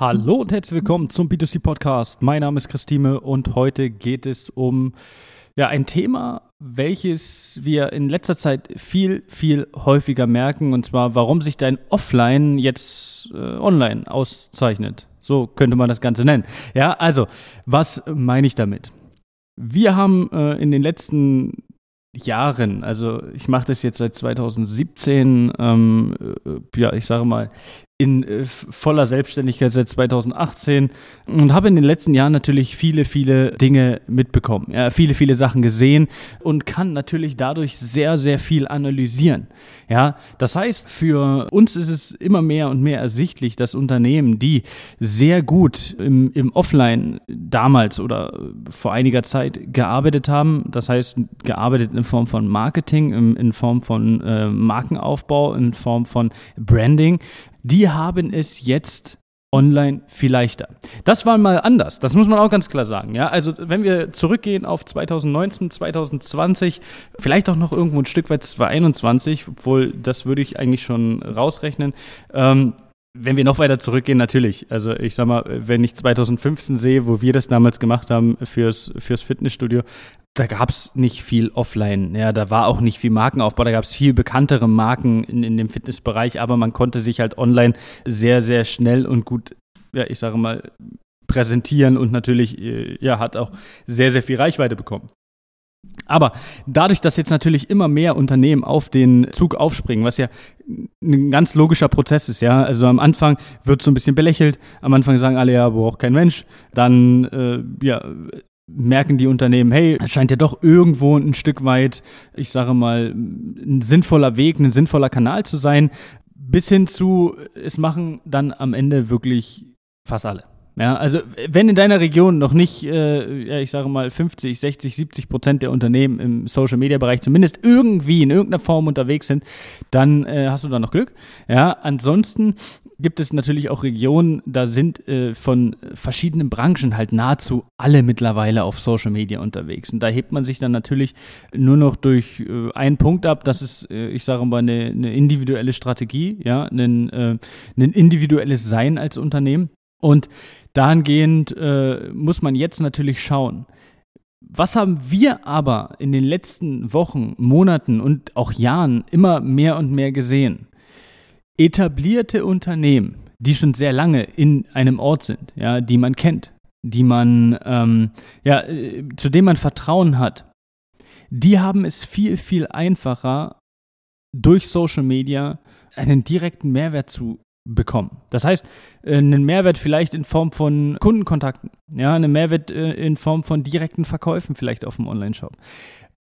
Hallo und herzlich willkommen zum B2C Podcast. Mein Name ist Christine und heute geht es um ja, ein Thema, welches wir in letzter Zeit viel, viel häufiger merken, und zwar, warum sich dein Offline jetzt äh, online auszeichnet. So könnte man das Ganze nennen. Ja, also, was meine ich damit? Wir haben äh, in den letzten Jahren, also ich mache das jetzt seit 2017, ähm, äh, ja, ich sage mal, in äh, voller Selbstständigkeit seit 2018 und habe in den letzten Jahren natürlich viele, viele Dinge mitbekommen, ja, viele, viele Sachen gesehen und kann natürlich dadurch sehr, sehr viel analysieren. Ja, das heißt, für uns ist es immer mehr und mehr ersichtlich, dass Unternehmen, die sehr gut im, im Offline damals oder vor einiger Zeit gearbeitet haben, das heißt gearbeitet in Form von Marketing, in, in Form von äh, Markenaufbau, in Form von Branding, die haben es jetzt online viel leichter. Das war mal anders, das muss man auch ganz klar sagen. Ja? Also wenn wir zurückgehen auf 2019, 2020, vielleicht auch noch irgendwo ein Stück weit 2021, obwohl das würde ich eigentlich schon rausrechnen. Ähm, wenn wir noch weiter zurückgehen, natürlich. Also ich sag mal, wenn ich 2015 sehe, wo wir das damals gemacht haben fürs, fürs Fitnessstudio, da gab es nicht viel offline. Ja, da war auch nicht viel Markenaufbau. Da gab es viel bekanntere Marken in, in dem Fitnessbereich, aber man konnte sich halt online sehr, sehr schnell und gut, ja, ich sage mal, präsentieren und natürlich, äh, ja, hat auch sehr, sehr viel Reichweite bekommen. Aber dadurch, dass jetzt natürlich immer mehr Unternehmen auf den Zug aufspringen, was ja ein ganz logischer Prozess ist, ja. Also am Anfang wird so ein bisschen belächelt, am Anfang sagen alle, ja, braucht kein Mensch. Dann, äh, ja, merken die Unternehmen, hey, es scheint ja doch irgendwo ein Stück weit, ich sage mal, ein sinnvoller Weg, ein sinnvoller Kanal zu sein, bis hin zu, es machen dann am Ende wirklich fast alle. Ja, also wenn in deiner Region noch nicht, äh, ja, ich sage mal 50, 60, 70 Prozent der Unternehmen im Social-Media-Bereich zumindest irgendwie in irgendeiner Form unterwegs sind, dann äh, hast du da noch Glück. Ja, ansonsten gibt es natürlich auch Regionen, da sind äh, von verschiedenen Branchen halt nahezu alle mittlerweile auf Social Media unterwegs. Und da hebt man sich dann natürlich nur noch durch äh, einen Punkt ab, das ist, äh, ich sage mal, eine, eine, individuelle Strategie, ja, ein, äh, ein individuelles Sein als Unternehmen. Und dahingehend äh, muss man jetzt natürlich schauen. Was haben wir aber in den letzten Wochen, Monaten und auch Jahren immer mehr und mehr gesehen? etablierte Unternehmen, die schon sehr lange in einem Ort sind, ja, die man kennt, die man, ähm, ja, äh, zu dem man Vertrauen hat, die haben es viel, viel einfacher, durch Social Media einen direkten Mehrwert zu bekommen. Das heißt, äh, einen Mehrwert vielleicht in Form von Kundenkontakten, ja, einen Mehrwert äh, in Form von direkten Verkäufen vielleicht auf dem Online-Shop.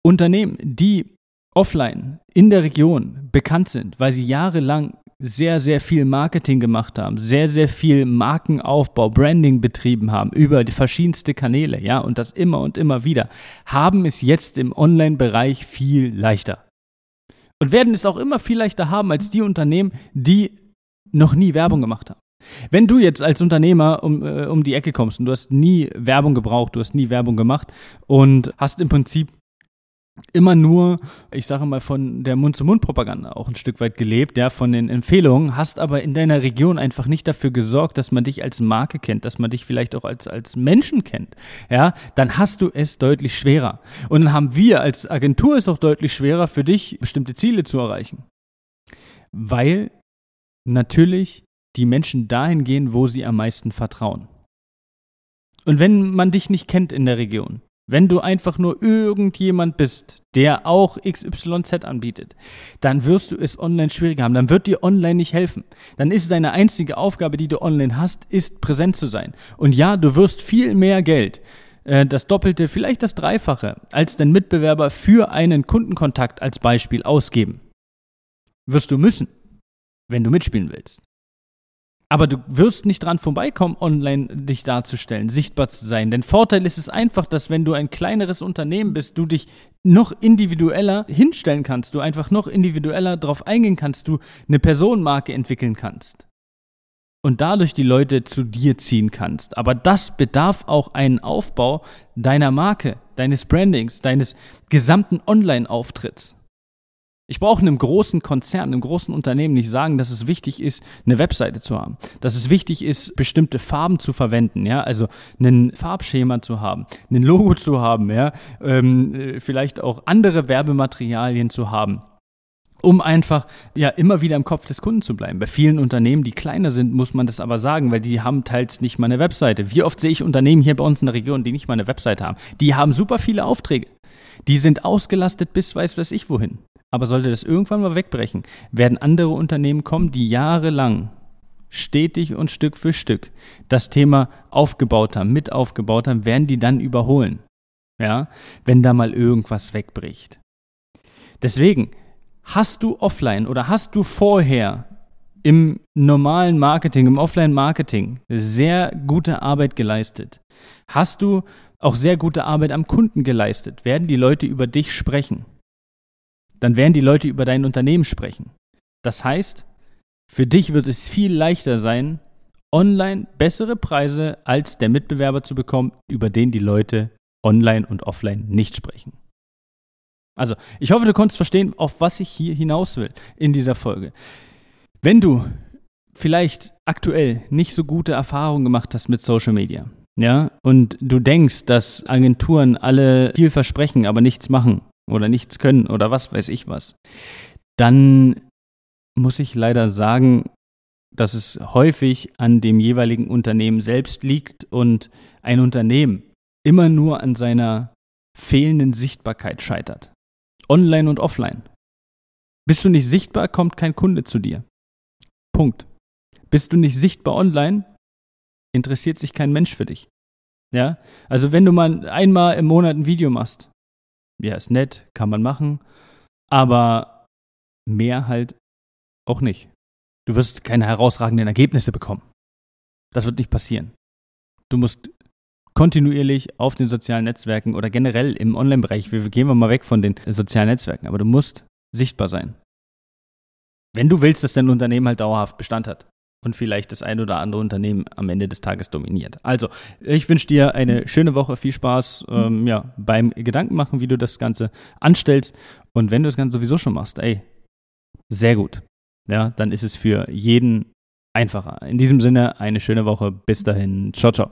Unternehmen, die offline in der Region bekannt sind, weil sie jahrelang sehr, sehr viel Marketing gemacht haben, sehr, sehr viel Markenaufbau, Branding betrieben haben über die verschiedenste Kanäle, ja, und das immer und immer wieder, haben es jetzt im Online-Bereich viel leichter. Und werden es auch immer viel leichter haben als die Unternehmen, die noch nie Werbung gemacht haben. Wenn du jetzt als Unternehmer um, äh, um die Ecke kommst und du hast nie Werbung gebraucht, du hast nie Werbung gemacht und hast im Prinzip immer nur, ich sage mal, von der Mund-zu-Mund-Propaganda auch ein Stück weit gelebt, ja, von den Empfehlungen, hast aber in deiner Region einfach nicht dafür gesorgt, dass man dich als Marke kennt, dass man dich vielleicht auch als, als Menschen kennt, ja, dann hast du es deutlich schwerer. Und dann haben wir als Agentur es auch deutlich schwerer, für dich bestimmte Ziele zu erreichen. Weil natürlich die Menschen dahin gehen, wo sie am meisten vertrauen. Und wenn man dich nicht kennt in der Region, wenn du einfach nur irgendjemand bist, der auch XYZ anbietet, dann wirst du es online schwieriger haben. Dann wird dir online nicht helfen. Dann ist deine einzige Aufgabe, die du online hast, ist präsent zu sein. Und ja, du wirst viel mehr Geld, äh, das Doppelte, vielleicht das Dreifache, als dein Mitbewerber für einen Kundenkontakt als Beispiel ausgeben. Wirst du müssen, wenn du mitspielen willst. Aber du wirst nicht dran vorbeikommen, online dich darzustellen, sichtbar zu sein. Denn Vorteil ist es einfach, dass wenn du ein kleineres Unternehmen bist, du dich noch individueller hinstellen kannst, du einfach noch individueller darauf eingehen kannst, du eine Personenmarke entwickeln kannst. Und dadurch die Leute zu dir ziehen kannst. Aber das bedarf auch einen Aufbau deiner Marke, deines Brandings, deines gesamten Online-Auftritts. Ich brauche einem großen Konzern, einem großen Unternehmen nicht sagen, dass es wichtig ist, eine Webseite zu haben, dass es wichtig ist, bestimmte Farben zu verwenden, ja, also ein Farbschema zu haben, ein Logo zu haben, ja, ähm, äh, vielleicht auch andere Werbematerialien zu haben um einfach ja immer wieder im Kopf des Kunden zu bleiben. Bei vielen Unternehmen, die kleiner sind, muss man das aber sagen, weil die haben teils nicht mal eine Webseite. Wie oft sehe ich Unternehmen hier bei uns in der Region, die nicht mal eine Webseite haben? Die haben super viele Aufträge. Die sind ausgelastet bis weiß weiß ich wohin. Aber sollte das irgendwann mal wegbrechen, werden andere Unternehmen kommen, die jahrelang stetig und Stück für Stück das Thema aufgebaut haben, mit aufgebaut haben, werden die dann überholen. Ja, wenn da mal irgendwas wegbricht. Deswegen, hast du offline oder hast du vorher im normalen Marketing, im Offline-Marketing sehr gute Arbeit geleistet? Hast du auch sehr gute Arbeit am Kunden geleistet? Werden die Leute über dich sprechen? Dann werden die Leute über dein Unternehmen sprechen. Das heißt, für dich wird es viel leichter sein, online bessere Preise als der Mitbewerber zu bekommen, über den die Leute online und offline nicht sprechen. Also, ich hoffe, du konntest verstehen, auf was ich hier hinaus will in dieser Folge. Wenn du vielleicht aktuell nicht so gute Erfahrungen gemacht hast mit Social Media, ja, und du denkst, dass Agenturen alle viel versprechen, aber nichts machen oder nichts können oder was weiß ich was, dann muss ich leider sagen, dass es häufig an dem jeweiligen Unternehmen selbst liegt und ein Unternehmen immer nur an seiner fehlenden Sichtbarkeit scheitert. Online und offline. Bist du nicht sichtbar, kommt kein Kunde zu dir. Punkt. Bist du nicht sichtbar online, interessiert sich kein Mensch für dich. Ja? Also wenn du mal einmal im Monat ein Video machst, ja, ist nett, kann man machen, aber mehr halt auch nicht. Du wirst keine herausragenden Ergebnisse bekommen. Das wird nicht passieren. Du musst kontinuierlich auf den sozialen Netzwerken oder generell im Online-Bereich, wir gehen wir mal weg von den sozialen Netzwerken, aber du musst sichtbar sein. Wenn du willst, dass dein Unternehmen halt dauerhaft Bestand hat und vielleicht das ein oder andere Unternehmen am Ende des Tages dominiert. Also, ich wünsche dir eine schöne Woche, viel Spaß ähm, ja, beim Gedankenmachen, wie du das Ganze anstellst. Und wenn du das Ganze sowieso schon machst, ey, sehr gut. Ja, dann ist es für jeden einfacher. In diesem Sinne, eine schöne Woche. Bis dahin. Ciao, ciao.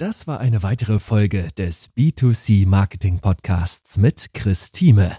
Das war eine weitere Folge des B2C Marketing Podcasts mit Chris Thieme.